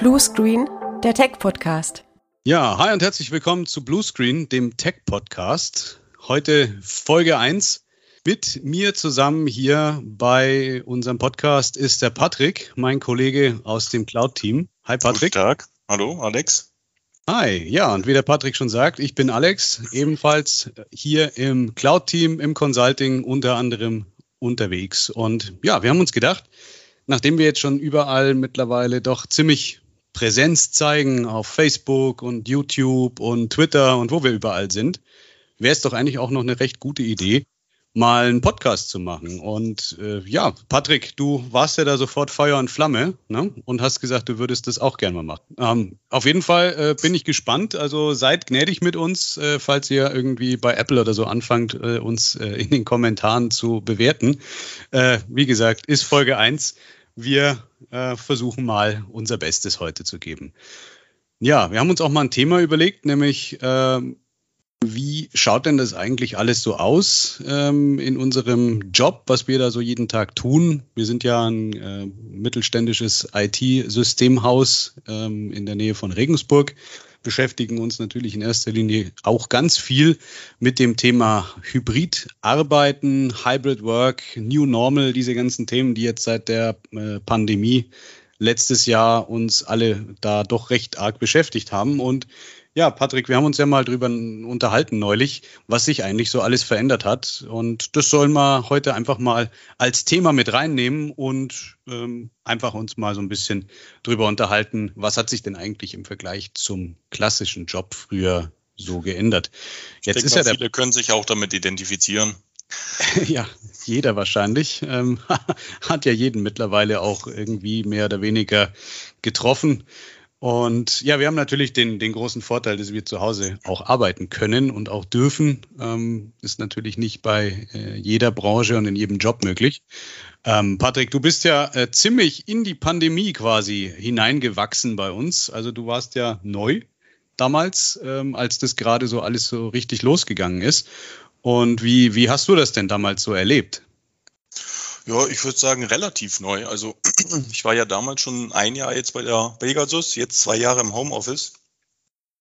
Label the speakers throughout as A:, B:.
A: Bluescreen, der Tech-Podcast.
B: Ja, hi und herzlich willkommen zu Bluescreen, dem Tech-Podcast. Heute Folge 1. Mit mir zusammen hier bei unserem Podcast ist der Patrick, mein Kollege aus dem Cloud-Team.
C: Hi Patrick. Guten Tag. Hallo Alex.
B: Hi, ja, und wie der Patrick schon sagt, ich bin Alex, ebenfalls hier im Cloud-Team, im Consulting unter anderem unterwegs. Und ja, wir haben uns gedacht, nachdem wir jetzt schon überall mittlerweile doch ziemlich Präsenz zeigen auf Facebook und YouTube und Twitter und wo wir überall sind, wäre es doch eigentlich auch noch eine recht gute Idee, mal einen Podcast zu machen. Und äh, ja, Patrick, du warst ja da sofort Feuer und Flamme ne? und hast gesagt, du würdest das auch gerne mal machen. Ähm, auf jeden Fall äh, bin ich gespannt. Also seid gnädig mit uns, äh, falls ihr irgendwie bei Apple oder so anfangt, äh, uns äh, in den Kommentaren zu bewerten. Äh, wie gesagt, ist Folge 1. Wir versuchen mal unser Bestes heute zu geben. Ja, wir haben uns auch mal ein Thema überlegt, nämlich ähm, wie schaut denn das eigentlich alles so aus ähm, in unserem Job, was wir da so jeden Tag tun? Wir sind ja ein äh, mittelständisches IT-Systemhaus ähm, in der Nähe von Regensburg, beschäftigen uns natürlich in erster Linie auch ganz viel mit dem Thema Hybrid-Arbeiten, Hybrid Work, New Normal, diese ganzen Themen, die jetzt seit der äh, Pandemie letztes Jahr uns alle da doch recht arg beschäftigt haben. Und ja, Patrick, wir haben uns ja mal drüber unterhalten neulich, was sich eigentlich so alles verändert hat. Und das sollen wir heute einfach mal als Thema mit reinnehmen und ähm, einfach uns mal so ein bisschen drüber unterhalten, was hat sich denn eigentlich im Vergleich zum klassischen Job früher so geändert.
C: Jetzt denke, ist ja der viele können sich auch damit identifizieren.
B: ja, jeder wahrscheinlich. Ähm, hat ja jeden mittlerweile auch irgendwie mehr oder weniger getroffen. Und ja, wir haben natürlich den, den großen Vorteil, dass wir zu Hause auch arbeiten können und auch dürfen. Ähm, ist natürlich nicht bei äh, jeder Branche und in jedem Job möglich. Ähm, Patrick, du bist ja äh, ziemlich in die Pandemie quasi hineingewachsen bei uns. Also du warst ja neu damals, ähm, als das gerade so alles so richtig losgegangen ist. Und wie, wie hast du das denn damals so erlebt?
C: Ja, ich würde sagen relativ neu. Also ich war ja damals schon ein Jahr jetzt bei der Pegasus, jetzt zwei Jahre im Homeoffice.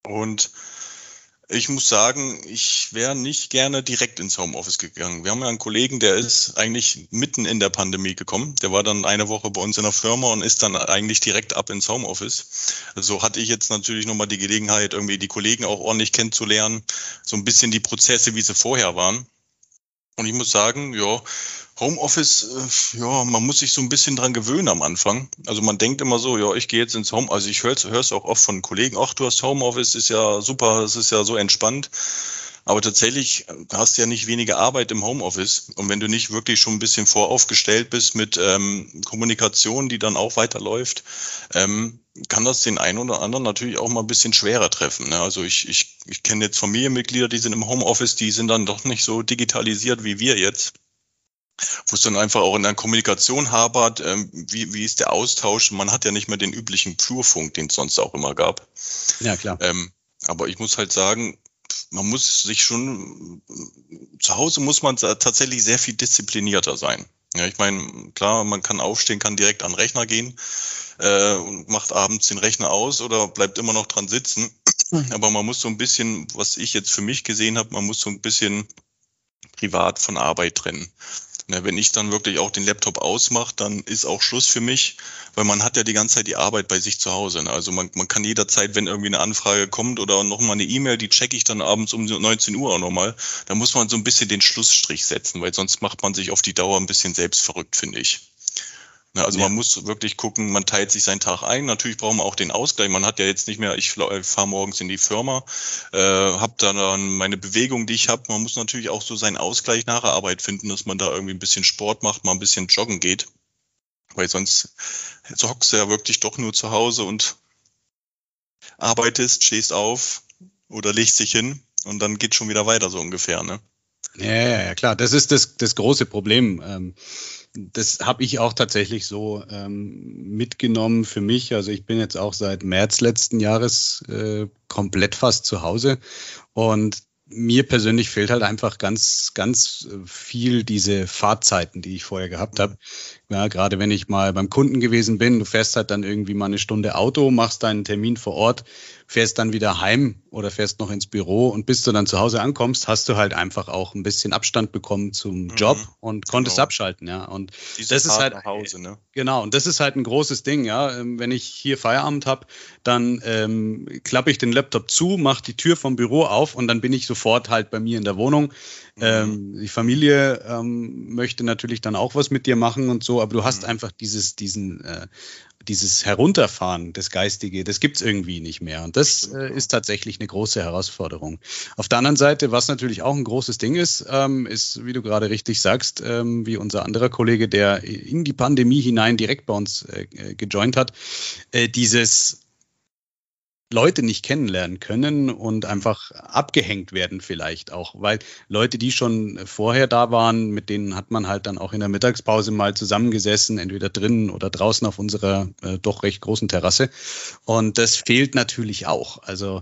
C: Und ich muss sagen, ich wäre nicht gerne direkt ins Homeoffice gegangen. Wir haben ja einen Kollegen, der ist eigentlich mitten in der Pandemie gekommen. Der war dann eine Woche bei uns in der Firma und ist dann eigentlich direkt ab ins Homeoffice. So also hatte ich jetzt natürlich nochmal die Gelegenheit, irgendwie die Kollegen auch ordentlich kennenzulernen, so ein bisschen die Prozesse, wie sie vorher waren. Und ich muss sagen, ja, Homeoffice, äh, ja, man muss sich so ein bisschen dran gewöhnen am Anfang. Also man denkt immer so, ja, ich gehe jetzt ins Home, also ich höre es auch oft von Kollegen, ach, du hast Homeoffice, ist ja super, es ist ja so entspannt. Aber tatsächlich äh, hast du ja nicht weniger Arbeit im Homeoffice. Und wenn du nicht wirklich schon ein bisschen voraufgestellt bist mit ähm, Kommunikation, die dann auch weiterläuft, ähm, kann das den einen oder anderen natürlich auch mal ein bisschen schwerer treffen. Ne? Also ich, ich, ich kenne jetzt Familienmitglieder, die sind im Homeoffice, die sind dann doch nicht so digitalisiert wie wir jetzt wo es dann einfach auch in der Kommunikation habert, ähm, wie, wie ist der Austausch? Man hat ja nicht mehr den üblichen Flurfunk, den es sonst auch immer gab.
B: Ja, klar.
C: Ähm, aber ich muss halt sagen, man muss sich schon, zu Hause muss man tatsächlich sehr viel disziplinierter sein. Ja, ich meine, klar, man kann aufstehen, kann direkt an den Rechner gehen äh, und macht abends den Rechner aus oder bleibt immer noch dran sitzen. Mhm. Aber man muss so ein bisschen, was ich jetzt für mich gesehen habe, man muss so ein bisschen privat von Arbeit trennen. Ja, wenn ich dann wirklich auch den Laptop ausmache, dann ist auch Schluss für mich, weil man hat ja die ganze Zeit die Arbeit bei sich zu Hause. Ne? Also man, man kann jederzeit, wenn irgendwie eine Anfrage kommt oder nochmal eine E-Mail, die checke ich dann abends um 19 Uhr auch nochmal, da muss man so ein bisschen den Schlussstrich setzen, weil sonst macht man sich auf die Dauer ein bisschen selbst verrückt, finde ich. Ne, also ja. man muss wirklich gucken, man teilt sich seinen Tag ein. Natürlich braucht man auch den Ausgleich. Man hat ja jetzt nicht mehr, ich fahre morgens in die Firma, äh, habe dann meine Bewegung, die ich habe. Man muss natürlich auch so seinen Ausgleich nach der Arbeit finden, dass man da irgendwie ein bisschen Sport macht, mal ein bisschen joggen geht. Weil sonst hockst du ja wirklich doch nur zu Hause und arbeitest, stehst auf oder legst dich hin und dann geht schon wieder weiter so ungefähr, ne?
B: Ja, ja, ja, klar. Das ist das, das große Problem. Ähm das habe ich auch tatsächlich so ähm, mitgenommen für mich. Also ich bin jetzt auch seit März letzten Jahres äh, komplett fast zu Hause und mir persönlich fehlt halt einfach ganz, ganz viel diese Fahrzeiten, die ich vorher gehabt habe. Ja, gerade wenn ich mal beim Kunden gewesen bin, du fährst halt dann irgendwie mal eine Stunde Auto, machst deinen Termin vor Ort, fährst dann wieder heim oder fährst noch ins Büro und bis du dann zu Hause ankommst, hast du halt einfach auch ein bisschen Abstand bekommen zum mhm. Job und konntest genau. abschalten, ja. Und Diese das Fahrt ist halt nach Hause, ne? Genau, und das ist halt ein großes Ding, ja. Ähm, wenn ich hier Feierabend habe, dann ähm, klappe ich den Laptop zu, mache die Tür vom Büro auf und dann bin ich sofort halt bei mir in der Wohnung Mhm. Ähm, die Familie ähm, möchte natürlich dann auch was mit dir machen und so, aber du hast mhm. einfach dieses, diesen, äh, dieses Herunterfahren, das Geistige, das gibt's irgendwie nicht mehr. Und das äh, ist tatsächlich eine große Herausforderung. Auf der anderen Seite, was natürlich auch ein großes Ding ist, ähm, ist, wie du gerade richtig sagst, ähm, wie unser anderer Kollege, der in die Pandemie hinein direkt bei uns äh, gejoint hat, äh, dieses Leute nicht kennenlernen können und einfach abgehängt werden vielleicht auch, weil Leute, die schon vorher da waren, mit denen hat man halt dann auch in der Mittagspause mal zusammengesessen, entweder drinnen oder draußen auf unserer äh, doch recht großen Terrasse. Und das fehlt natürlich auch. Also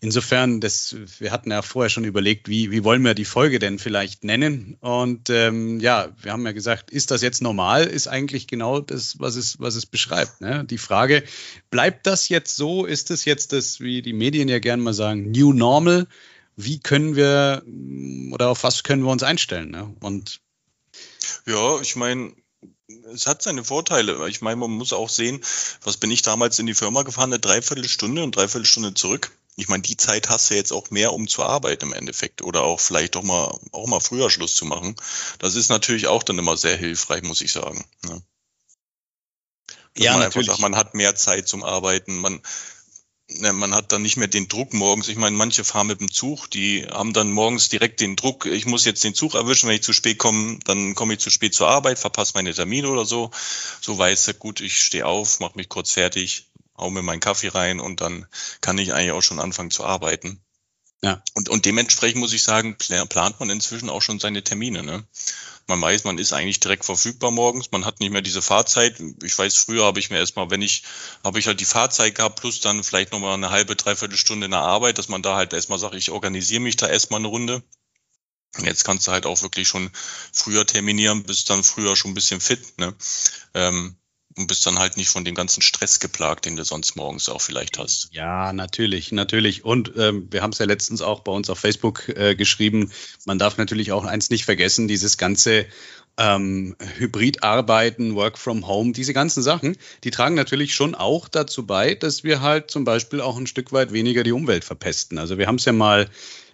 B: insofern, das, wir hatten ja vorher schon überlegt, wie, wie wollen wir die Folge denn vielleicht nennen? Und ähm, ja, wir haben ja gesagt, ist das jetzt normal? Ist eigentlich genau das, was es, was es beschreibt. Ne? Die Frage, bleibt das jetzt so? Ist es jetzt das, wie die Medien ja gerne mal sagen, New Normal? Wie können wir oder auf was können wir uns einstellen? Ne? Und
C: ja, ich meine, es hat seine Vorteile. Ich meine, man muss auch sehen, was bin ich damals in die Firma gefahren, eine Dreiviertelstunde und Dreiviertelstunde zurück ich meine, die Zeit hast du jetzt auch mehr, um zu arbeiten im Endeffekt oder auch vielleicht auch mal auch mal früher Schluss zu machen. Das ist natürlich auch dann immer sehr hilfreich, muss ich sagen. Ne? ja, man natürlich. Sagt, man hat mehr Zeit zum Arbeiten, man ne, man hat dann nicht mehr den Druck morgens. Ich meine, manche fahren mit dem Zug, die haben dann morgens direkt den Druck, ich muss jetzt den Zug erwischen, wenn ich zu spät komme, dann komme ich zu spät zur Arbeit, verpasse meine Termine oder so. So weiß er, gut, ich stehe auf, mache mich kurz fertig, hau mir meinen Kaffee rein und dann kann ich eigentlich auch schon anfangen zu arbeiten. Ja. Und, und dementsprechend muss ich sagen, plant man inzwischen auch schon seine Termine. Ne? Man weiß, man ist eigentlich direkt verfügbar morgens, man hat nicht mehr diese Fahrzeit. Ich weiß, früher habe ich mir erstmal, wenn ich, habe ich halt die Fahrzeit gehabt, plus dann vielleicht nochmal eine halbe, dreiviertel Stunde in der Arbeit, dass man da halt erstmal sagt, ich organisiere mich da erstmal eine Runde. Jetzt kannst du halt auch wirklich schon früher terminieren, bist dann früher schon ein bisschen fit. Ne? Ähm, und bist dann halt nicht von dem ganzen Stress geplagt, den du sonst morgens auch vielleicht hast.
B: Ja, natürlich, natürlich. Und ähm, wir haben es ja letztens auch bei uns auf Facebook äh, geschrieben. Man darf natürlich auch eins nicht vergessen, dieses ganze ähm, Hybridarbeiten, Work from Home, diese ganzen Sachen, die tragen natürlich schon auch dazu bei, dass wir halt zum Beispiel auch ein Stück weit weniger die Umwelt verpesten. Also wir haben es ja mal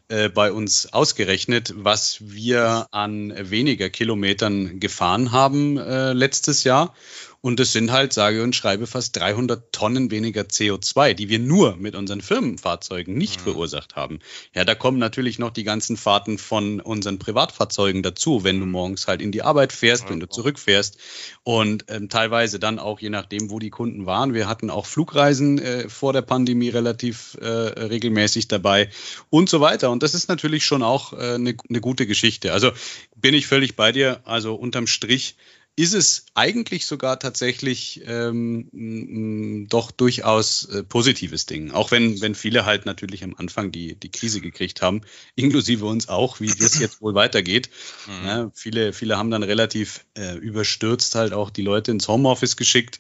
B: äh, bei uns ausgerechnet, was wir an weniger Kilometern gefahren haben äh, letztes Jahr. Und es sind halt, sage und schreibe, fast 300 Tonnen weniger CO2, die wir nur mit unseren Firmenfahrzeugen nicht mhm. verursacht haben. Ja, da kommen natürlich noch die ganzen Fahrten von unseren Privatfahrzeugen dazu, wenn du mhm. morgens halt in die Arbeit fährst, ja, wenn du zurückfährst. Und ähm, teilweise dann auch, je nachdem, wo die Kunden waren. Wir hatten auch Flugreisen äh, vor der Pandemie relativ äh, regelmäßig dabei und so weiter. Und das ist natürlich schon auch eine äh, ne, ne gute Geschichte. Also bin ich völlig bei dir. Also unterm Strich ist es eigentlich sogar tatsächlich ähm, doch durchaus äh, positives Ding. Auch wenn, wenn viele halt natürlich am Anfang die, die Krise gekriegt haben, inklusive uns auch, wie das jetzt wohl weitergeht. Mhm. Ja, viele, viele haben dann relativ äh, überstürzt halt auch die Leute ins Homeoffice geschickt.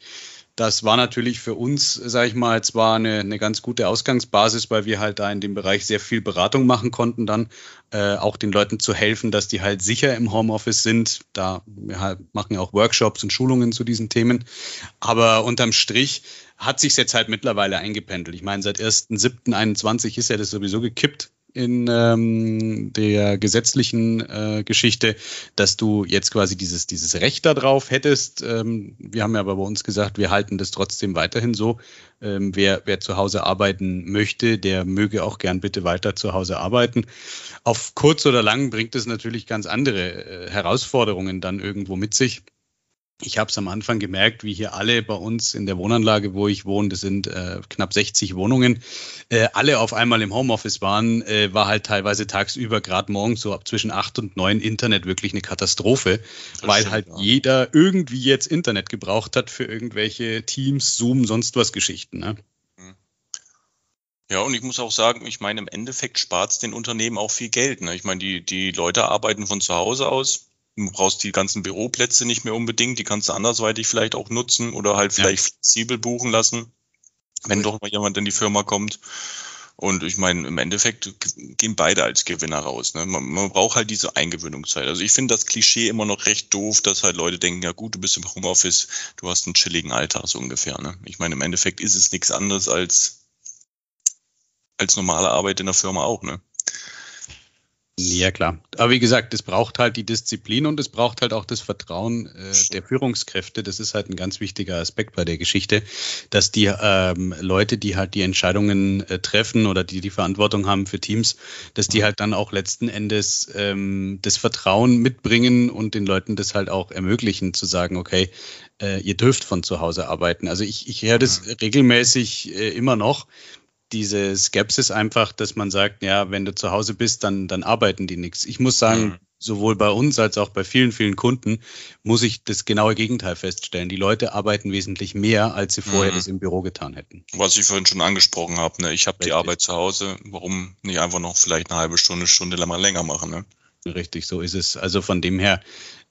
B: Das war natürlich für uns, sage ich mal, zwar eine, eine ganz gute Ausgangsbasis, weil wir halt da in dem Bereich sehr viel Beratung machen konnten, dann äh, auch den Leuten zu helfen, dass die halt sicher im Homeoffice sind. Da wir halt machen ja auch Workshops und Schulungen zu diesen Themen. Aber unterm Strich hat sich jetzt halt mittlerweile eingependelt. Ich meine, seit 1.7.21 ist ja das sowieso gekippt in ähm, der gesetzlichen äh, Geschichte, dass du jetzt quasi dieses, dieses Recht darauf hättest. Ähm, wir haben ja aber bei uns gesagt, wir halten das trotzdem weiterhin so. Ähm, wer, wer zu Hause arbeiten möchte, der möge auch gern bitte weiter zu Hause arbeiten. Auf kurz oder lang bringt es natürlich ganz andere äh, Herausforderungen dann irgendwo mit sich. Ich habe es am Anfang gemerkt, wie hier alle bei uns in der Wohnanlage, wo ich wohne, das sind äh, knapp 60 Wohnungen, äh, alle auf einmal im Homeoffice waren, äh, war halt teilweise tagsüber, gerade morgens so ab zwischen acht und neun Internet wirklich eine Katastrophe, das weil stimmt, halt ja. jeder irgendwie jetzt Internet gebraucht hat für irgendwelche Teams, Zoom, sonst was Geschichten. Ne? Mhm.
C: Ja, und ich muss auch sagen, ich meine, im Endeffekt spart es den Unternehmen auch viel Geld. Ne? Ich meine, die, die Leute arbeiten von zu Hause aus Du brauchst die ganzen Büroplätze nicht mehr unbedingt, die kannst du andersweitig vielleicht auch nutzen oder halt vielleicht ja. flexibel buchen lassen, wenn doch mal jemand in die Firma kommt. Und ich meine, im Endeffekt gehen beide als Gewinner raus. Ne? Man, man braucht halt diese Eingewöhnungszeit. Also ich finde das Klischee immer noch recht doof, dass halt Leute denken, ja gut, du bist im Homeoffice, du hast einen chilligen Alltag so ungefähr. Ne? Ich meine, im Endeffekt ist es nichts anderes als, als normale Arbeit in der Firma auch. Ne?
B: Ja, klar. Aber wie gesagt, es braucht halt die Disziplin und es braucht halt auch das Vertrauen äh, der Führungskräfte. Das ist halt ein ganz wichtiger Aspekt bei der Geschichte, dass die ähm, Leute, die halt die Entscheidungen äh, treffen oder die die Verantwortung haben für Teams, dass die halt dann auch letzten Endes ähm, das Vertrauen mitbringen und den Leuten das halt auch ermöglichen, zu sagen, okay, äh, ihr dürft von zu Hause arbeiten. Also ich, ich höre das regelmäßig äh, immer noch, diese Skepsis einfach, dass man sagt, ja, wenn du zu Hause bist, dann, dann arbeiten die nichts. Ich muss sagen, mhm. sowohl bei uns als auch bei vielen, vielen Kunden muss ich das genaue Gegenteil feststellen. Die Leute arbeiten wesentlich mehr, als sie vorher mhm. das im Büro getan hätten.
C: Was ich vorhin schon angesprochen habe, ne? ich habe die Arbeit zu Hause, warum nicht einfach noch vielleicht eine halbe Stunde, Stunde länger machen? Ne?
B: Richtig, so ist es. Also von dem her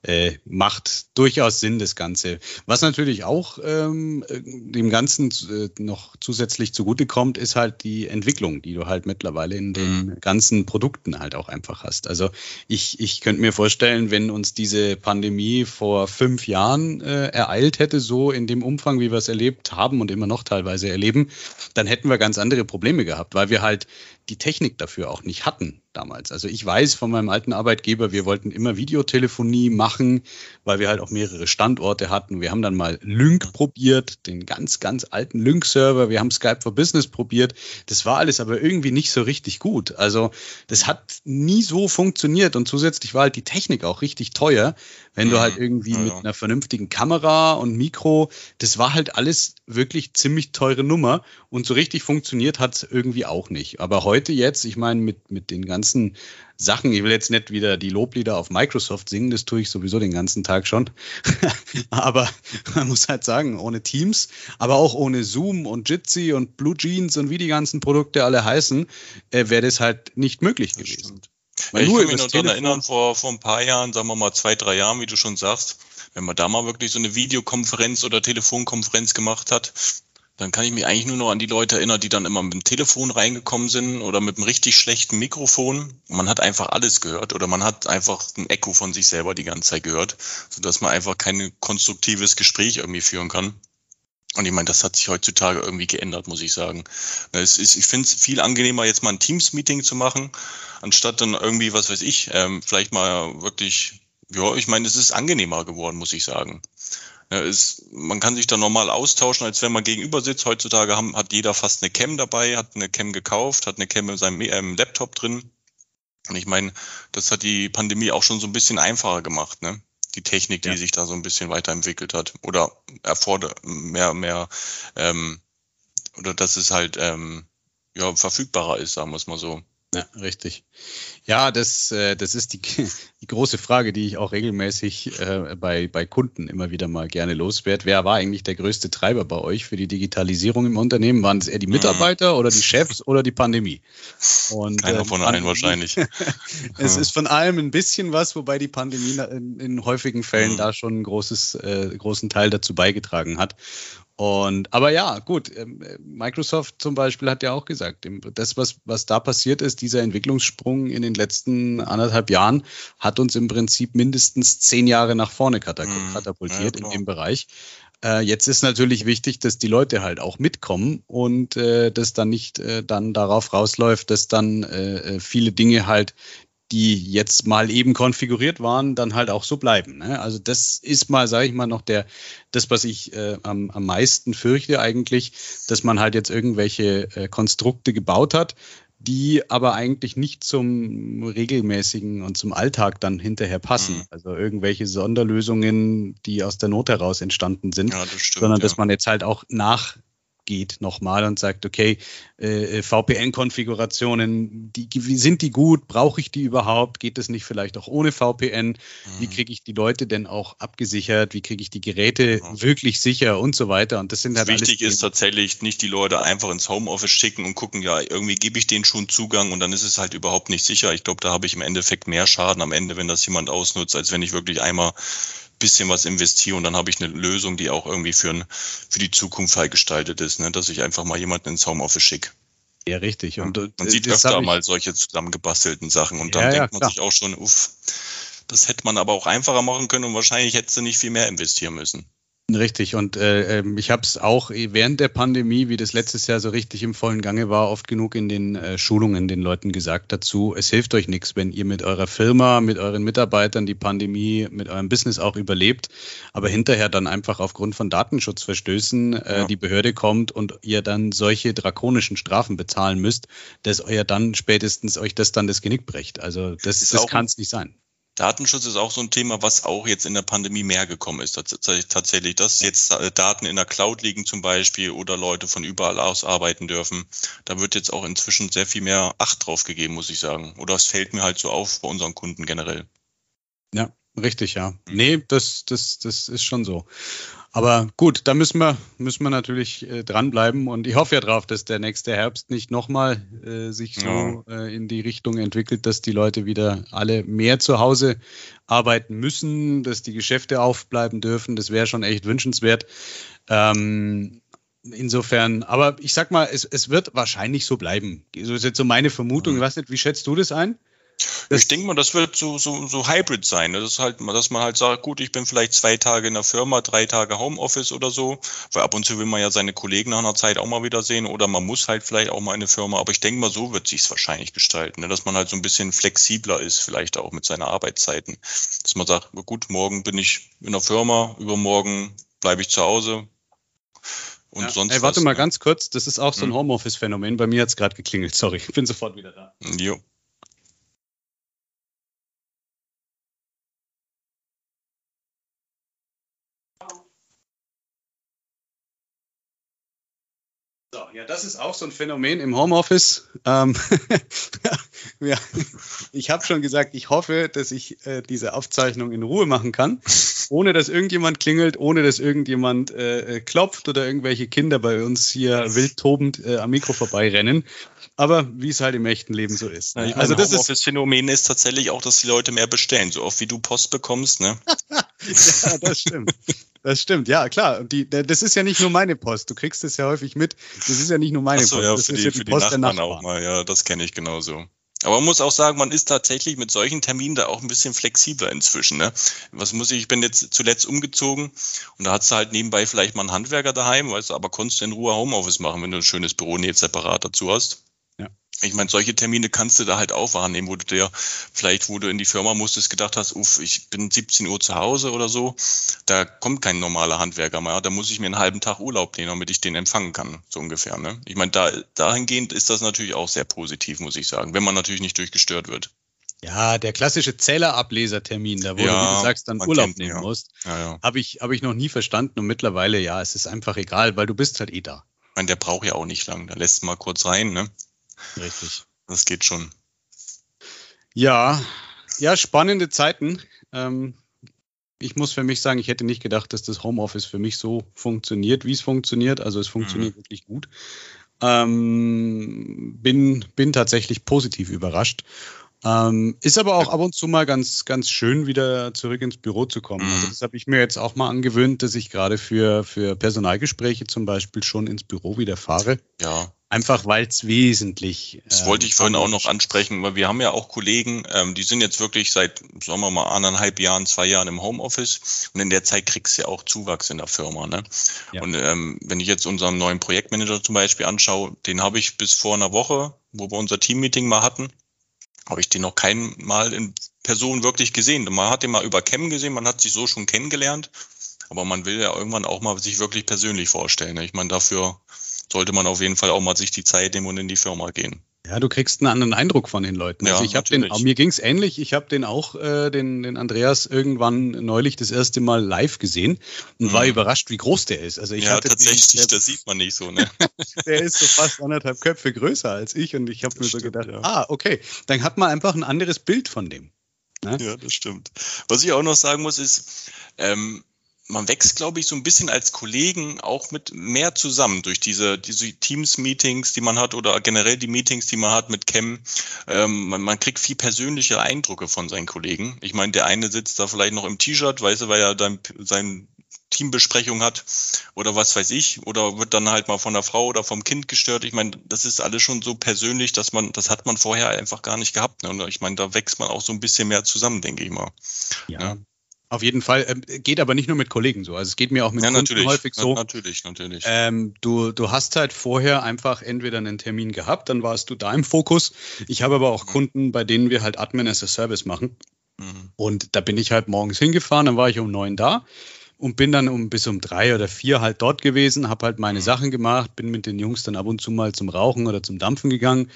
B: äh, macht durchaus Sinn, das Ganze. Was natürlich auch ähm, dem Ganzen äh, noch zusätzlich zugutekommt, ist halt die Entwicklung, die du halt mittlerweile in den mhm. ganzen Produkten halt auch einfach hast. Also ich, ich könnte mir vorstellen, wenn uns diese Pandemie vor fünf Jahren äh, ereilt hätte, so in dem Umfang, wie wir es erlebt haben und immer noch teilweise erleben, dann hätten wir ganz andere Probleme gehabt, weil wir halt die Technik dafür auch nicht hatten damals. Also ich weiß von meinem alten Arbeitgeber, wir wollten immer Videotelefonie machen, weil wir halt auch mehrere Standorte hatten. Wir haben dann mal Lync probiert, den ganz, ganz alten Lync-Server. Wir haben Skype for Business probiert. Das war alles aber irgendwie nicht so richtig gut. Also das hat nie so funktioniert und zusätzlich war halt die Technik auch richtig teuer, wenn du halt mhm. irgendwie ja, mit einer vernünftigen Kamera und Mikro, das war halt alles wirklich ziemlich teure Nummer und so richtig funktioniert hat es irgendwie auch nicht. Aber heute jetzt, ich meine, mit, mit den ganzen Sachen. Ich will jetzt nicht wieder die Loblieder auf Microsoft singen, das tue ich sowieso den ganzen Tag schon. aber man muss halt sagen, ohne Teams, aber auch ohne Zoom und Jitsi und Blue Jeans und wie die ganzen Produkte alle heißen, äh, wäre das halt nicht möglich das gewesen.
C: Ja, ich kann mich noch daran erinnern, vor, vor ein paar Jahren, sagen wir mal zwei, drei Jahren, wie du schon sagst, wenn man da mal wirklich so eine Videokonferenz oder Telefonkonferenz gemacht hat, dann kann ich mich eigentlich nur noch an die Leute erinnern, die dann immer mit dem Telefon reingekommen sind oder mit einem richtig schlechten Mikrofon. Man hat einfach alles gehört oder man hat einfach ein Echo von sich selber die ganze Zeit gehört, sodass man einfach kein konstruktives Gespräch irgendwie führen kann. Und ich meine, das hat sich heutzutage irgendwie geändert, muss ich sagen. Es ist, ich finde es viel angenehmer, jetzt mal ein Teams-Meeting zu machen, anstatt dann irgendwie, was weiß ich, ähm, vielleicht mal wirklich, ja, ich meine, es ist angenehmer geworden, muss ich sagen. Ja, ist, man kann sich da normal austauschen, als wenn man gegenüber sitzt. Heutzutage haben, hat jeder fast eine Cam dabei, hat eine Cam gekauft, hat eine Cam in seinem ähm, Laptop drin. Und ich meine, das hat die Pandemie auch schon so ein bisschen einfacher gemacht, ne? Die Technik, die ja. sich da so ein bisschen weiterentwickelt hat. Oder erfordert mehr, mehr, ähm, oder dass es halt ähm, ja, verfügbarer ist, sagen wir es mal so.
B: Ja, richtig. Ja, das, äh, das ist die, die große Frage, die ich auch regelmäßig äh, bei, bei Kunden immer wieder mal gerne loswerde. Wer war eigentlich der größte Treiber bei euch für die Digitalisierung im Unternehmen? Waren es eher die Mitarbeiter mhm. oder die Chefs oder die Pandemie?
C: Und, Keiner äh, von allen wahrscheinlich.
B: es ist von allem ein bisschen was, wobei die Pandemie in, in häufigen Fällen mhm. da schon einen großes, äh, großen Teil dazu beigetragen hat. Und, aber ja, gut, ähm, Microsoft zum Beispiel hat ja auch gesagt, das, was, was da passiert ist, dieser Entwicklungssprung in den letzten anderthalb Jahren, hat uns im Prinzip mindestens zehn Jahre nach vorne mhm. katapultiert ja, in dem Bereich. Äh, jetzt ist natürlich wichtig, dass die Leute halt auch mitkommen und äh, das dann nicht äh, dann darauf rausläuft, dass dann äh, äh viele Dinge halt die jetzt mal eben konfiguriert waren, dann halt auch so bleiben. Ne? Also das ist mal, sage ich mal, noch der, das, was ich äh, am, am meisten fürchte eigentlich, dass man halt jetzt irgendwelche äh, Konstrukte gebaut hat, die aber eigentlich nicht zum regelmäßigen und zum Alltag dann hinterher passen. Mhm. Also irgendwelche Sonderlösungen, die aus der Not heraus entstanden sind, ja, das stimmt, sondern dass man jetzt halt auch nach geht nochmal und sagt, okay, äh, VPN-Konfigurationen, sind die gut? Brauche ich die überhaupt? Geht es nicht vielleicht auch ohne VPN? Mhm. Wie kriege ich die Leute denn auch abgesichert? Wie kriege ich die Geräte mhm. wirklich sicher und so weiter? Und das sind
C: halt Wichtig ist tatsächlich nicht die Leute einfach ins Homeoffice schicken und gucken, ja, irgendwie gebe ich denen schon Zugang und dann ist es halt überhaupt nicht sicher. Ich glaube, da habe ich im Endeffekt mehr Schaden am Ende, wenn das jemand ausnutzt, als wenn ich wirklich einmal bisschen was investiere und dann habe ich eine Lösung, die auch irgendwie für, ein, für die Zukunft halt gestaltet ist, ne? dass ich einfach mal jemanden ins Homeoffice schicke.
B: Ja, richtig.
C: Und, und man sieht öfter mal solche zusammengebastelten Sachen und dann ja, denkt man klar. sich auch schon, uff, das hätte man aber auch einfacher machen können und wahrscheinlich hätte du nicht viel mehr investieren müssen.
B: Richtig, und äh, ähm, ich habe es auch während der Pandemie, wie das letztes Jahr so richtig im vollen Gange war, oft genug in den äh, Schulungen den Leuten gesagt dazu, es hilft euch nichts, wenn ihr mit eurer Firma, mit euren Mitarbeitern die Pandemie, mit eurem Business auch überlebt, aber hinterher dann einfach aufgrund von Datenschutzverstößen äh, ja. die Behörde kommt und ihr dann solche drakonischen Strafen bezahlen müsst, dass euer dann spätestens euch das dann das Genick bricht. Also das, das kann es nicht sein.
C: Datenschutz ist auch so ein Thema, was auch jetzt in der Pandemie mehr gekommen ist. Tatsächlich, dass jetzt äh, Daten in der Cloud liegen zum Beispiel oder Leute von überall aus arbeiten dürfen. Da wird jetzt auch inzwischen sehr viel mehr Acht drauf gegeben, muss ich sagen. Oder es fällt mir halt so auf bei unseren Kunden generell.
B: Ja, richtig, ja. Nee, das, das, das ist schon so. Aber gut, da müssen wir, müssen wir natürlich äh, dranbleiben und ich hoffe ja drauf, dass der nächste Herbst nicht nochmal äh, sich so äh, in die Richtung entwickelt, dass die Leute wieder alle mehr zu Hause arbeiten müssen, dass die Geschäfte aufbleiben dürfen. Das wäre schon echt wünschenswert. Ähm, insofern, aber ich sag mal, es, es wird wahrscheinlich so bleiben. So ist jetzt so meine Vermutung. Mhm. Ich weiß nicht, wie schätzt du das ein?
C: Ich denke mal, das wird so, so, so Hybrid sein. Ne? Das ist halt, dass man halt sagt, gut, ich bin vielleicht zwei Tage in der Firma, drei Tage Homeoffice oder so, weil ab und zu will man ja seine Kollegen nach einer Zeit auch mal wieder sehen oder man muss halt vielleicht auch mal in eine Firma. Aber ich denke mal, so wird sich's wahrscheinlich gestalten, ne? dass man halt so ein bisschen flexibler ist, vielleicht auch mit seinen Arbeitszeiten. Dass man sagt, gut, morgen bin ich in der Firma, übermorgen bleibe ich zu Hause,
B: und ja. sonst Ey, warte was, mal ne? ganz kurz, das ist auch so ein hm. Homeoffice-Phänomen. Bei mir hat es gerade geklingelt, sorry, ich bin sofort wieder da. Jo. Ja, das ist auch so ein Phänomen im Homeoffice. Ähm, ja, ich habe schon gesagt, ich hoffe, dass ich äh, diese Aufzeichnung in Ruhe machen kann, ohne dass irgendjemand klingelt, ohne dass irgendjemand äh, äh klopft oder irgendwelche Kinder bei uns hier wild tobend äh, am Mikro vorbeirennen. Aber wie es halt im echten Leben so ist.
C: Ne? also das Homeoffice-Phänomen ist tatsächlich auch, dass die Leute mehr bestellen, so oft wie du Post bekommst. Ne?
B: ja, das stimmt. Das stimmt, ja, klar. Die, das ist ja nicht nur meine Post. Du kriegst es ja häufig mit. Das ist ja nicht nur meine
C: so,
B: Post.
C: Ja,
B: das
C: für ist die, ja die, für Post die Nachbarn auch mal. Ja, das kenne ich genauso. Aber man muss auch sagen, man ist tatsächlich mit solchen Terminen da auch ein bisschen flexibler inzwischen. Ne? Was muss ich, ich bin jetzt zuletzt umgezogen und da hast du halt nebenbei vielleicht mal einen Handwerker daheim, weißt du, aber konntest du in Ruhe Homeoffice machen, wenn du ein schönes Büro nicht separat dazu hast ich meine, solche Termine kannst du da halt auch wahrnehmen, wo du dir vielleicht, wo du in die Firma musstest, gedacht hast, uff, ich bin 17 Uhr zu Hause oder so, da kommt kein normaler Handwerker mehr, da muss ich mir einen halben Tag Urlaub nehmen, damit ich den empfangen kann, so ungefähr. Ne? Ich meine, da, dahingehend ist das natürlich auch sehr positiv, muss ich sagen, wenn man natürlich nicht durchgestört wird.
B: Ja, der klassische Zählerablesertermin, da wo ja, du, wie du sagst, dann Urlaub kennt, nehmen ja. musst, ja, ja. habe ich, hab ich noch nie verstanden und mittlerweile, ja, es ist einfach egal, weil du bist halt eh da.
C: Ich meine, der braucht ja auch nicht lang, da lässt mal kurz rein, ne?
B: Richtig.
C: Das geht schon.
B: Ja, ja, spannende Zeiten. Ähm, ich muss für mich sagen, ich hätte nicht gedacht, dass das Homeoffice für mich so funktioniert, wie es funktioniert. Also es funktioniert mhm. wirklich gut. Ähm, bin, bin tatsächlich positiv überrascht. Ähm, ist aber auch ab und zu mal ganz, ganz schön, wieder zurück ins Büro zu kommen. Also mhm. das habe ich mir jetzt auch mal angewöhnt, dass ich gerade für, für Personalgespräche zum Beispiel schon ins Büro wieder fahre.
C: Ja.
B: Einfach weil es wesentlich.
C: Das wollte ich vorhin auch noch ansprechen, weil wir haben ja auch Kollegen, ähm, die sind jetzt wirklich seit, sagen wir mal, anderthalb Jahren, zwei Jahren im Homeoffice und in der Zeit kriegst du ja auch Zuwachs in der Firma. Ne? Ja. Und ähm, wenn ich jetzt unseren neuen Projektmanager zum Beispiel anschaue, den habe ich bis vor einer Woche, wo wir unser Teammeeting mal hatten, habe ich den noch kein Mal in Person wirklich gesehen. Man hat den mal über Cam gesehen, man hat sich so schon kennengelernt, aber man will ja irgendwann auch mal sich wirklich persönlich vorstellen. Ne? Ich meine, dafür sollte man auf jeden Fall auch mal sich die Zeit nehmen und in die Firma gehen.
B: Ja, du kriegst einen anderen Eindruck von den Leuten. Ja, also ich habe den, mir ging es ähnlich. Ich habe den auch, äh, den, den Andreas irgendwann neulich das erste Mal live gesehen und mhm. war überrascht, wie groß der ist. Also ich
C: ja,
B: hatte
C: tatsächlich, den, der, das sieht man nicht so. Ne?
B: der ist so fast anderthalb Köpfe größer als ich und ich habe mir so gedacht, ja. ah, okay, dann hat man einfach ein anderes Bild von dem.
C: Ne? Ja, das stimmt. Was ich auch noch sagen muss, ist, ähm, man wächst, glaube ich, so ein bisschen als Kollegen auch mit mehr zusammen durch diese, diese Teams-Meetings, die man hat oder generell die Meetings, die man hat mit Chem. Ähm, man, man kriegt viel persönliche Eindrücke von seinen Kollegen. Ich meine, der eine sitzt da vielleicht noch im T-Shirt, weißt du, weil er dann sein Teambesprechung hat oder was weiß ich oder wird dann halt mal von der Frau oder vom Kind gestört. Ich meine, das ist alles schon so persönlich, dass man, das hat man vorher einfach gar nicht gehabt. Ne? Und ich meine, da wächst man auch so ein bisschen mehr zusammen, denke ich mal.
B: Ja. ja. Auf jeden Fall. Ähm, geht aber nicht nur mit Kollegen so. Also es geht mir auch mit
C: ja, Kunden
B: häufig so.
C: Na, natürlich, natürlich.
B: Ähm, du, du hast halt vorher einfach entweder einen Termin gehabt, dann warst du da im Fokus. Ich habe aber auch mhm. Kunden, bei denen wir halt Admin as a Service machen. Mhm. Und da bin ich halt morgens hingefahren, dann war ich um neun da und bin dann um bis um drei oder vier halt dort gewesen, habe halt meine mhm. Sachen gemacht, bin mit den Jungs dann ab und zu mal zum Rauchen oder zum Dampfen gegangen,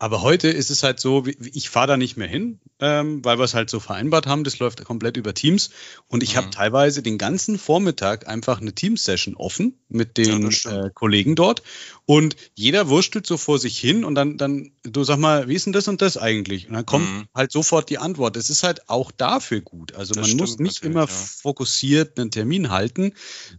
B: aber heute ist es halt so, ich fahre da nicht mehr hin, ähm, weil wir es halt so vereinbart haben. Das läuft komplett über Teams. Und ich mhm. habe teilweise den ganzen Vormittag einfach eine Teams-Session offen mit den ja, äh, Kollegen dort. Und jeder wurstelt so vor sich hin und dann, dann, du sag mal, wie ist denn das und das eigentlich? Und dann kommt mhm. halt sofort die Antwort. Es ist halt auch dafür gut. Also das man muss nicht immer ja. fokussiert einen Termin halten,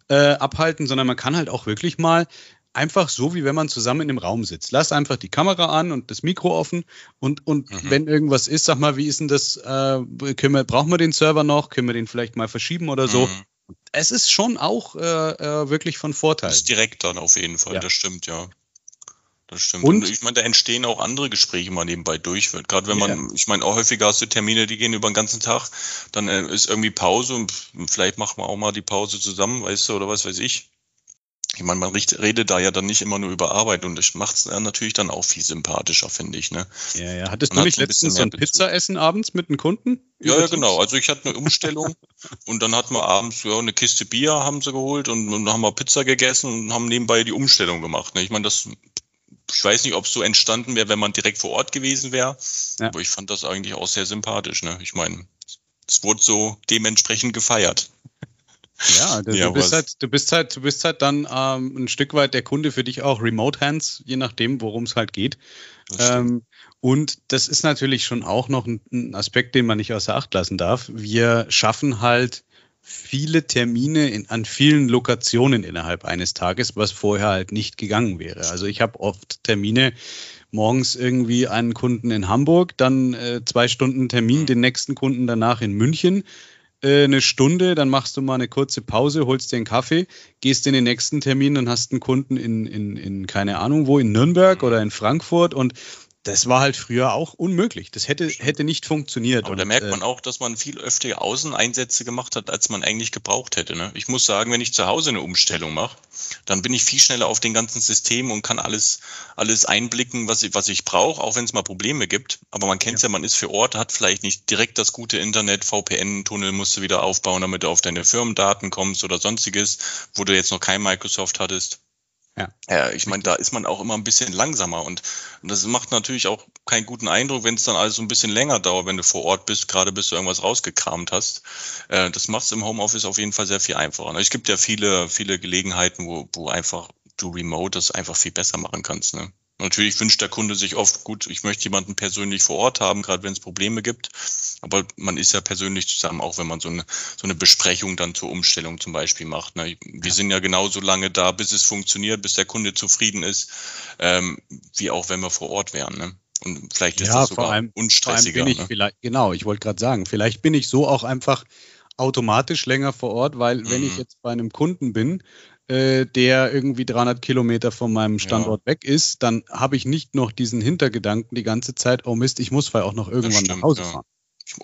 B: äh, abhalten, sondern man kann halt auch wirklich mal einfach so, wie wenn man zusammen in einem Raum sitzt. Lass einfach die Kamera an und das Mikro offen und, und mhm. wenn irgendwas ist, sag mal, wie ist denn das, äh, wir, brauchen wir den Server noch, können wir den vielleicht mal verschieben oder so. Mhm. Es ist schon auch äh, äh, wirklich von Vorteil. Das
C: ist direkt dann auf jeden Fall, ja. das stimmt, ja. Das stimmt. Und, und ich meine, da entstehen auch andere Gespräche mal nebenbei durch. Gerade wenn man, ja. ich meine, auch häufiger hast du Termine, die gehen über den ganzen Tag, dann äh, ist irgendwie Pause und vielleicht machen wir auch mal die Pause zusammen, weißt du, oder was weiß ich ich meine, man redet da ja dann nicht immer nur über Arbeit und das macht es natürlich dann auch viel sympathischer, finde ich. Ne?
B: Ja, ja. Hattest man du nicht letztens so ein Pizzaessen abends mit einem Kunden?
C: Ja, ja, genau. Also ich hatte eine Umstellung und dann hatten wir abends ja, eine Kiste Bier haben sie geholt und, und dann haben wir Pizza gegessen und haben nebenbei die Umstellung gemacht. Ne? Ich meine, das ich weiß nicht, ob es so entstanden wäre, wenn man direkt vor Ort gewesen wäre. Ja. Aber ich fand das eigentlich auch sehr sympathisch. Ne? Ich meine, es wurde so dementsprechend gefeiert.
B: Ja, du, ja, du bist halt, du bist halt, du bist halt dann ähm, ein Stück weit der Kunde für dich auch Remote Hands, je nachdem, worum es halt geht. Ähm, und das ist natürlich schon auch noch ein, ein Aspekt, den man nicht außer Acht lassen darf. Wir schaffen halt viele Termine in, an vielen Lokationen innerhalb eines Tages, was vorher halt nicht gegangen wäre. Also ich habe oft Termine, morgens irgendwie einen Kunden in Hamburg, dann äh, zwei Stunden Termin, mhm. den nächsten Kunden danach in München äh, eine Stunde, dann machst du mal eine kurze Pause, holst dir einen Kaffee, gehst in den nächsten Termin und hast einen Kunden in, in, in keine Ahnung wo, in Nürnberg oder in Frankfurt und das war halt früher auch unmöglich. Das hätte, hätte nicht funktioniert.
C: Aber und, da merkt äh, man auch, dass man viel öfter Außeneinsätze gemacht hat, als man eigentlich gebraucht hätte. Ne? Ich muss sagen, wenn ich zu Hause eine Umstellung mache, dann bin ich viel schneller auf den ganzen System und kann alles, alles einblicken, was ich, was ich brauche, auch wenn es mal Probleme gibt. Aber man kennt ja. ja, man ist für Ort, hat vielleicht nicht direkt das gute Internet, VPN-Tunnel musst du wieder aufbauen, damit du auf deine Firmendaten kommst oder sonstiges, wo du jetzt noch kein Microsoft hattest. Ja. ja, ich meine, da ist man auch immer ein bisschen langsamer und, und das macht natürlich auch keinen guten Eindruck, wenn es dann alles so ein bisschen länger dauert, wenn du vor Ort bist, gerade bis du irgendwas rausgekramt hast. Äh, das macht es im Homeoffice auf jeden Fall sehr viel einfacher. Es gibt ja viele, viele Gelegenheiten, wo, wo einfach du remote das einfach viel besser machen kannst. Ne? Natürlich wünscht der Kunde sich oft, gut, ich möchte jemanden persönlich vor Ort haben, gerade wenn es Probleme gibt. Aber man ist ja persönlich zusammen, auch wenn man so eine, so eine Besprechung dann zur Umstellung zum Beispiel macht. Ne? Wir sind ja genauso lange da, bis es funktioniert, bis der Kunde zufrieden ist, ähm, wie auch wenn wir vor Ort wären. Ne? Und vielleicht ist ja, das sogar allem, unstressiger.
B: Vor allem bin ich
C: ne?
B: vielleicht, genau, ich wollte gerade sagen, vielleicht bin ich so auch einfach automatisch länger vor Ort, weil mhm. wenn ich mhm. jetzt bei einem Kunden bin, äh, der irgendwie 300 Kilometer von meinem Standort ja. weg ist, dann habe ich nicht noch diesen Hintergedanken die ganze Zeit, oh Mist, ich muss vielleicht auch noch irgendwann stimmt, nach Hause fahren.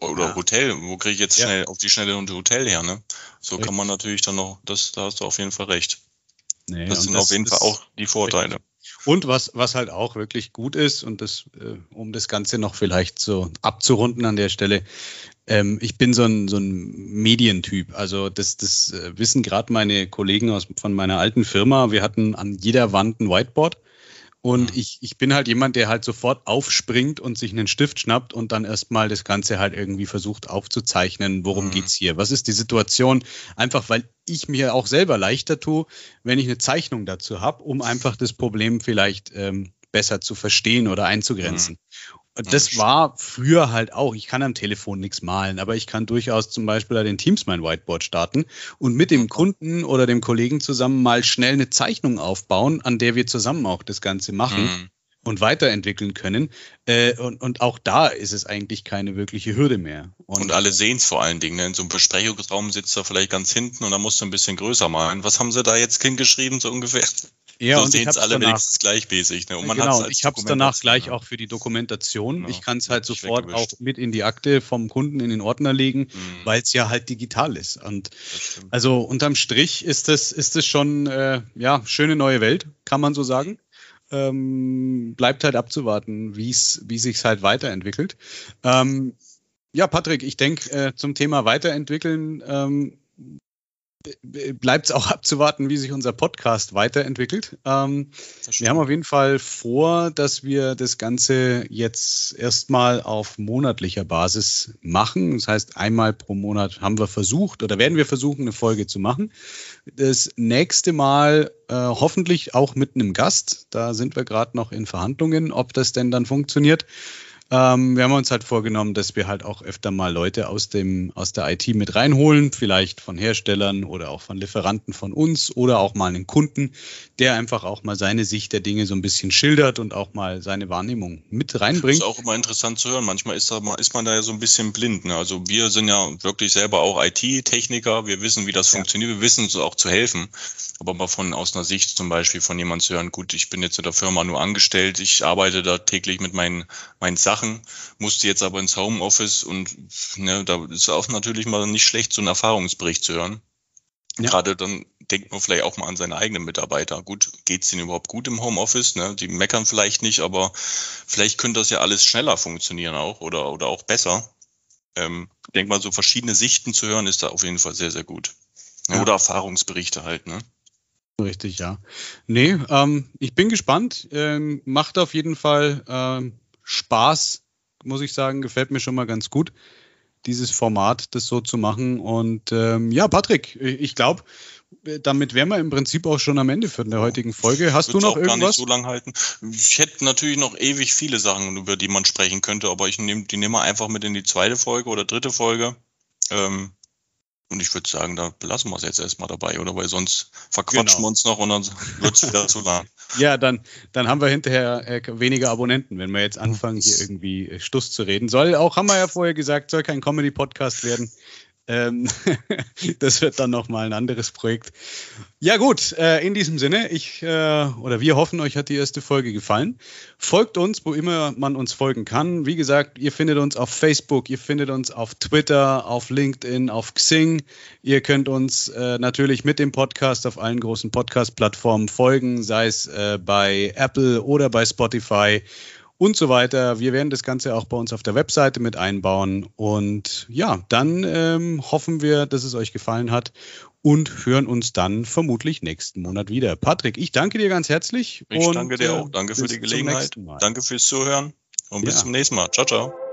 C: Oder ja. Hotel, wo kriege ich jetzt schnell ja. auf die Schnelle ein Hotel her, ne? So Richtig. kann man natürlich dann noch, das, da hast du auf jeden Fall recht. Nee, das sind das auf jeden Fall auch die Vorteile.
B: Und was, was halt auch wirklich gut ist, und das, äh, um das Ganze noch vielleicht so abzurunden an der Stelle, ähm, ich bin so ein, so ein Medientyp. Also das, das äh, wissen gerade meine Kollegen aus, von meiner alten Firma. Wir hatten an jeder Wand ein Whiteboard Und mhm. ich, ich bin halt jemand, der halt sofort aufspringt und sich einen Stift schnappt und dann erstmal das Ganze halt irgendwie versucht aufzuzeichnen, worum mhm. geht's hier? Was ist die Situation? Einfach weil ich mir auch selber leichter tue, wenn ich eine Zeichnung dazu habe, um einfach das Problem vielleicht ähm, besser zu verstehen oder einzugrenzen. Mhm. Das war früher halt auch. Ich kann am Telefon nichts malen, aber ich kann durchaus zum Beispiel den Teams mein Whiteboard starten und mit dem Kunden oder dem Kollegen zusammen mal schnell eine Zeichnung aufbauen, an der wir zusammen auch das Ganze machen. Mhm. Und weiterentwickeln können. Äh, und, und auch da ist es eigentlich keine wirkliche Hürde mehr.
C: Und, und alle sehen es vor allen Dingen. Ne? In so einem Besprechungsraum sitzt er vielleicht ganz hinten und da musst du ein bisschen größer malen. Was haben sie da jetzt hingeschrieben, so ungefähr?
B: Ja, so sehen es
C: alle danach, wenigstens gleichmäßig. Ne?
B: Und man genau, ich habe es danach gleich auch für die Dokumentation. Genau. Ich kann es halt sofort auch mit in die Akte vom Kunden in den Ordner legen, mhm. weil es ja halt digital ist. Und also unterm Strich ist das, ist das schon äh, ja schöne neue Welt, kann man so sagen. Ähm, bleibt halt abzuwarten, wie's, wie sich halt weiterentwickelt. Ähm, ja, Patrick, ich denke, äh, zum Thema Weiterentwickeln ähm, bleibt es auch abzuwarten, wie sich unser Podcast weiterentwickelt. Ähm, wir haben auf jeden Fall vor, dass wir das Ganze jetzt erstmal auf monatlicher Basis machen. Das heißt, einmal pro Monat haben wir versucht oder werden wir versuchen, eine Folge zu machen. Das nächste Mal äh, hoffentlich auch mit einem Gast. Da sind wir gerade noch in Verhandlungen, ob das denn dann funktioniert. Ähm, wir haben uns halt vorgenommen, dass wir halt auch öfter mal Leute aus dem aus der IT mit reinholen, vielleicht von Herstellern oder auch von Lieferanten von uns oder auch mal einen Kunden, der einfach auch mal seine Sicht der Dinge so ein bisschen schildert und auch mal seine Wahrnehmung mit reinbringt.
C: Das ist auch immer interessant zu hören. Manchmal ist, da, ist man da ja so ein bisschen blind. Ne? Also wir sind ja wirklich selber auch IT-Techniker. Wir wissen, wie das ja. funktioniert. Wir wissen uns auch zu helfen. Aber mal von aus einer Sicht zum Beispiel von jemandem zu hören, gut, ich bin jetzt in der Firma nur angestellt, ich arbeite da täglich mit meinen, meinen Sachen Sachen, musste jetzt aber ins Homeoffice und ne, da ist auch natürlich mal nicht schlecht, so einen Erfahrungsbericht zu hören. Ja. Gerade dann denkt man vielleicht auch mal an seine eigenen Mitarbeiter. Gut, geht's denen überhaupt gut im Homeoffice? Ne? Die meckern vielleicht nicht, aber vielleicht könnte das ja alles schneller funktionieren auch oder, oder auch besser. Ähm, ich denke mal, so verschiedene Sichten zu hören, ist da auf jeden Fall sehr, sehr gut. Ja. Oder Erfahrungsberichte halt, ne?
B: Richtig, ja. Nee, ähm, ich bin gespannt. Ähm, macht auf jeden Fall ähm, Spaß, muss ich sagen, gefällt mir schon mal ganz gut, dieses Format, das so zu machen. Und ähm, ja, Patrick, ich glaube, damit wären wir im Prinzip auch schon am Ende für der heutigen Folge. Hast du noch irgendwas? Gar nicht
C: so lang halten. Ich hätte natürlich noch ewig viele Sachen, über die man sprechen könnte, aber ich nehme die nehmen wir einfach mit in die zweite Folge oder dritte Folge. Ähm, und ich würde sagen, da belassen wir es jetzt erstmal dabei, oder? Weil sonst verquatschen genau. wir uns noch und dann wird es wieder zu lang.
B: Ja, dann, dann haben wir hinterher äh, weniger Abonnenten, wenn wir jetzt anfangen, hier irgendwie äh, Stuss zu reden. Soll auch, haben wir ja vorher gesagt, soll kein Comedy-Podcast werden. Ähm, das wird dann nochmal ein anderes Projekt. Ja gut, äh, in diesem Sinne, ich äh, oder wir hoffen, euch hat die erste Folge gefallen. Folgt uns, wo immer man uns folgen kann. Wie gesagt, ihr findet uns auf Facebook, ihr findet uns auf Twitter, auf LinkedIn, auf Xing. Ihr könnt uns äh, natürlich mit dem Podcast auf allen großen Podcast-Plattformen folgen, sei es äh, bei Apple oder bei Spotify und so weiter. Wir werden das Ganze auch bei uns auf der Webseite mit einbauen. Und ja, dann ähm, hoffen wir, dass es euch gefallen hat und hören uns dann vermutlich nächsten Monat wieder. Patrick, ich danke dir ganz herzlich.
C: Ich danke dir auch. Danke für die Gelegenheit. Danke fürs Zuhören und bis ja. zum nächsten Mal. Ciao, ciao.